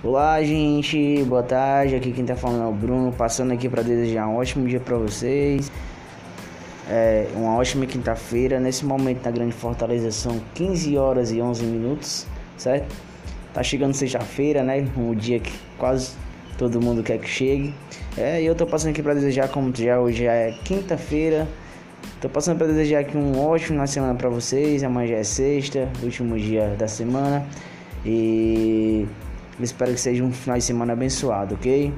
Olá, gente, boa tarde. Aqui quem tá falando é o Bruno, passando aqui para desejar um ótimo dia para vocês. É, uma ótima quinta-feira. Nesse momento na Grande Fortaleza são 15 horas e 11 minutos, certo? Tá chegando sexta-feira, né? Um dia que quase todo mundo quer que chegue. É, e eu tô passando aqui para desejar, como já hoje já é quinta-feira. Tô passando para desejar aqui um ótimo de semana para vocês. Amanhã já é sexta, último dia da semana. E espero que seja um final de semana abençoado, ok?